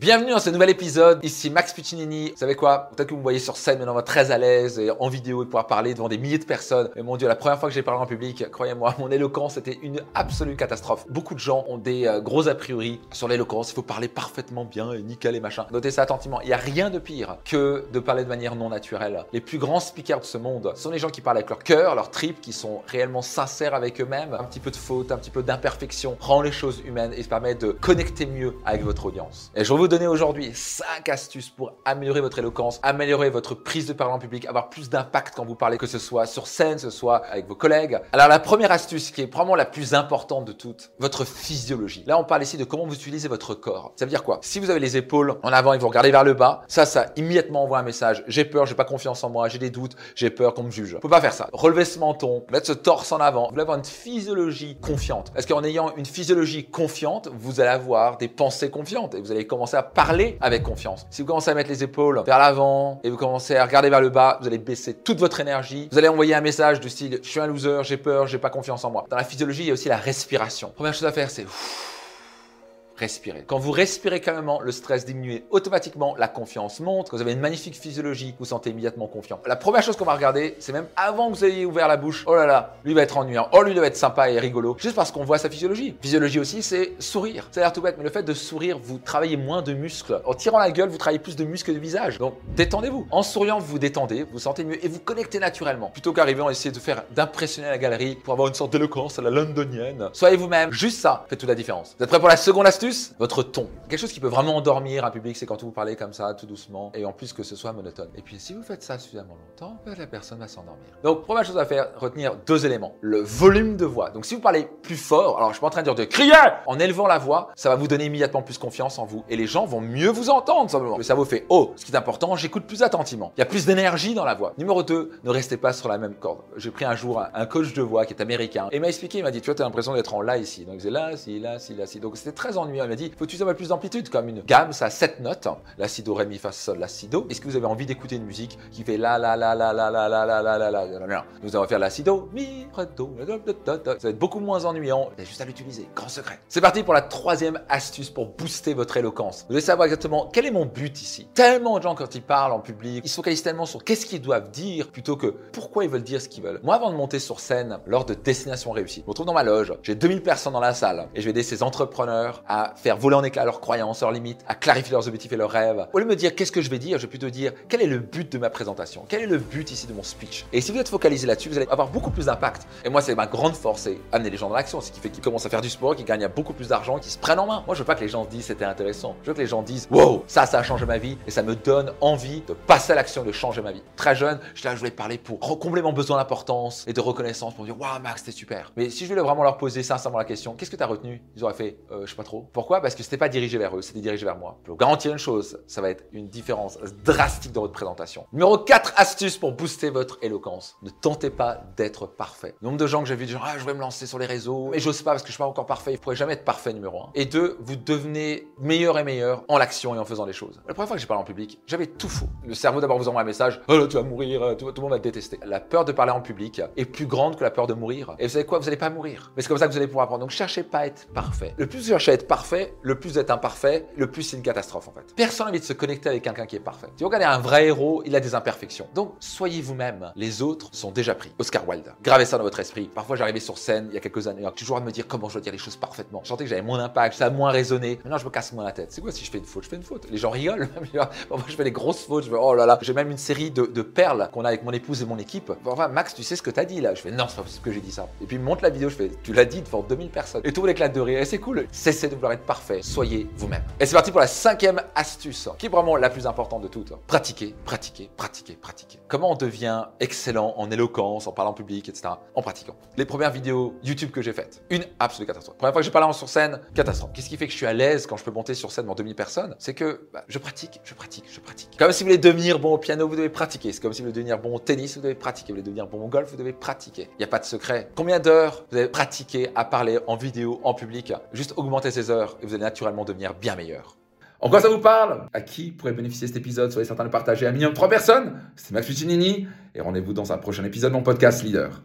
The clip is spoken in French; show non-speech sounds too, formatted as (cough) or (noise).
Bienvenue dans ce nouvel épisode. Ici Max Piccinini. Vous savez quoi? Peut-être que vous me voyez sur scène maintenant très à l'aise et en vidéo et pouvoir parler devant des milliers de personnes. Mais mon Dieu, la première fois que j'ai parlé en public, croyez-moi, (laughs) mon éloquence était une absolue catastrophe. Beaucoup de gens ont des euh, gros a priori sur l'éloquence. Il faut parler parfaitement bien et nickel et machin. Notez ça attentivement. Il n'y a rien de pire que de parler de manière non naturelle. Les plus grands speakers de ce monde sont les gens qui parlent avec leur cœur, leur trip, qui sont réellement sincères avec eux-mêmes. Un petit peu de faute, un petit peu d'imperfection rend les choses humaines et permet de connecter mieux avec votre audience. Et je vous donner aujourd'hui 5 astuces pour améliorer votre éloquence, améliorer votre prise de parole en public, avoir plus d'impact quand vous parlez, que ce soit sur scène, que ce soit avec vos collègues. Alors la première astuce qui est probablement la plus importante de toutes, votre physiologie. Là, on parle ici de comment vous utilisez votre corps. Ça veut dire quoi? Si vous avez les épaules en avant et vous regardez vers le bas, ça, ça immédiatement envoie un message. J'ai peur, j'ai pas confiance en moi, j'ai des doutes, j'ai peur qu'on me juge. Faut pas faire ça. Relever ce menton, mettre ce torse en avant. Vous voulez avoir une physiologie confiante. Parce qu'en ayant une physiologie confiante, vous allez avoir des pensées confiantes et vous allez commencer à parler avec confiance. Si vous commencez à mettre les épaules vers l'avant et vous commencez à regarder vers le bas, vous allez baisser toute votre énergie. Vous allez envoyer un message du style je suis un loser, j'ai peur, j'ai pas confiance en moi. Dans la physiologie, il y a aussi la respiration. Première chose à faire, c'est respirer. Quand vous respirez calmement, le stress diminue automatiquement, la confiance monte. Quand vous avez une magnifique physiologie, vous sentez immédiatement confiant. La première chose qu'on va regarder, c'est même avant que vous ayez ouvert la bouche, oh là là, lui va être ennuyant, oh lui va être sympa et rigolo, juste parce qu'on voit sa physiologie. Physiologie aussi, c'est sourire. Ça a l'air tout bête, mais le fait de sourire, vous travaillez moins de muscles. En tirant la gueule, vous travaillez plus de muscles de visage. Donc détendez-vous. En souriant, vous détendez, vous sentez mieux et vous connectez naturellement. Plutôt qu'arriver à essayer de faire d'impressionner la galerie pour avoir une sorte d'éloquence à la londonienne. Soyez vous-même. Juste ça fait toute la différence. Vous êtes prêts pour la seconde astuce? Votre ton. Quelque chose qui peut vraiment endormir un public, c'est quand vous parlez comme ça, tout doucement, et en plus que ce soit monotone. Et puis si vous faites ça suffisamment longtemps, la personne va s'endormir. Donc, première chose à faire, retenir deux éléments. Le volume de voix. Donc si vous parlez plus fort, alors je suis pas en train de dire de crier, en élevant la voix, ça va vous donner immédiatement plus confiance en vous, et les gens vont mieux vous entendre simplement. Le cerveau fait, oh, ce qui est important, j'écoute plus attentivement. Il y a plus d'énergie dans la voix. Numéro 2, ne restez pas sur la même corde. J'ai pris un jour un coach de voix qui est américain, et il m'a expliqué, il m'a dit, tu vois, as l'impression d'être en là ici. Donc c'est là, si, là, si, là, si. Donc c'était très ennuyeux. Il m'a dit, faut tu avoir plus d'amplitude, comme une gamme, ça a 7 notes. La, si, do, ré, mi, fa, sol, la, si, do. Est-ce que vous avez envie d'écouter une musique qui fait la, la, la, la, la, la, la, la, la, la, la, la, Nous allons faire la, si, do, mi, ré, do, ça va être beaucoup moins ennuyant. Il y a juste à l'utiliser. Grand secret. C'est parti pour la troisième astuce pour booster votre éloquence. Vous devez savoir exactement quel est mon but ici. Tellement de gens, quand ils parlent en public, ils se focalisent tellement sur qu'est-ce qu'ils doivent dire plutôt que pourquoi ils veulent dire ce qu'ils veulent. Moi, avant de monter sur scène lors de Destination Réussie, je me retrouve dans ma loge. J'ai 2000 personnes dans la salle et je vais aider ces entrepreneurs à faire voler en éclats leurs croyances, leurs limites, à clarifier leurs objectifs et leurs rêves. Au lieu de me dire qu'est-ce que je vais dire, je vais plutôt dire quel est le but de ma présentation, quel est le but ici de mon speech? Et si vous êtes focalisé là-dessus, vous allez avoir beaucoup plus d'impact. Et moi, c'est ma grande force, c'est amener les gens dans l'action, ce qui fait qu'ils commencent à faire du sport, qu'ils gagnent beaucoup plus d'argent, qu'ils se prennent en main. Moi, je veux pas que les gens disent c'était intéressant. Je veux que les gens disent wow, ça, ça a changé ma vie et ça me donne envie de passer à l'action, de changer ma vie. Très jeune, je, je voulais parler pour combler mon besoin d'importance et de reconnaissance pour dire waouh, Max, c'était super. Mais si je voulais vraiment leur poser sincèrement la question, qu'est-ce que tu as retenu? Ils auraient fait, euh, sais pas trop. Pourquoi? Parce que c'était pas dirigé vers eux, c'était dirigé vers moi. Je vous garantir une chose, ça va être une différence drastique dans votre présentation. Numéro 4 astuce pour booster votre éloquence. Ne tentez pas d'être parfait. Le nombre de gens que j'ai vu dire, ah, je vais me lancer sur les réseaux, mais j'ose pas parce que je suis pas encore parfait. Il pourrait jamais être parfait, numéro 1. Et deux, vous devenez meilleur et meilleur en l'action et en faisant des choses. La première fois que j'ai parlé en public, j'avais tout faux. Le cerveau d'abord vous envoie un message, oh tu vas mourir, tout, le monde va te détester. La peur de parler en public est plus grande que la peur de mourir. Et vous savez quoi, vous n'allez pas mourir. Mais c'est comme ça que vous allez pouvoir apprendre. Donc cherchez pas à être parfait. Le plus vous cherchez à être parfait, le plus vous êtes imparfait, le plus c'est une catastrophe en fait. Personne n'a envie de se connecter avec quelqu'un qui est parfait. Si vous regardez un vrai héros, il a des imperfections. Donc soyez vous-même. Les autres sont déjà pris. Oscar Wilde. Gravez ça dans votre esprit. Parfois j'arrivais sur scène il y a quelques années, toujours à me dire comment je dois dire les choses parfaitement. Je sentais que j'avais moins d'impact, ça a moins résonné. Maintenant je me casse moins la tête. C'est quoi si je fais une faute? Je fais une faute. Les gens rigolent. (laughs) Parfois je fais des grosses fautes. Je fais oh là là. J'ai même une série de, perles qu'on a avec mon épouse et mon équipe. Enfin Max, tu sais ce que t'as dit là? Je fais non, c'est pas ce que j'ai dit ça. Et puis montre la vidéo. Je fais tu l'as dit devant 2000 personnes. Et tout l'éclate de rire. Et c'est cool. Cessez de vouloir être parfait. Soyez vous-même. Et c'est parti pour la cinquième astuce, qui est vraiment la plus importante de toutes. Pratiquer, pratiquer, pratiquer, pratiquer. Comment on devient excellent en éloquence, en parlant public, etc. En pratiquant. Les premières vidéos YouTube que j'ai faites, une absolue catastrophe. Première fois que j'ai parlé sur scène, catastrophe. Qu'est-ce qui fait que je suis à l'aise quand je peux monter sur scène devant 2000 personnes? C'est que bah, je pratique, je pratique, je pratique. Comme si vous voulez devenir bon au piano, vous devez pratiquer. C'est comme si vous voulez devenir bon au tennis, vous devez pratiquer. Vous voulez devenir bon au golf, vous devez pratiquer. Il n'y a pas de secret. Combien d'heures vous avez pratiqué à parler en vidéo, en public? Juste augmenter ces heures et vous allez naturellement devenir bien meilleur. En quoi ça vous parle? À qui pourrait bénéficier cet épisode? Soyez certain de partager à un minimum de 3 personnes. C'est Max Puccinini et rendez-vous dans un prochain épisode de mon podcast Leader.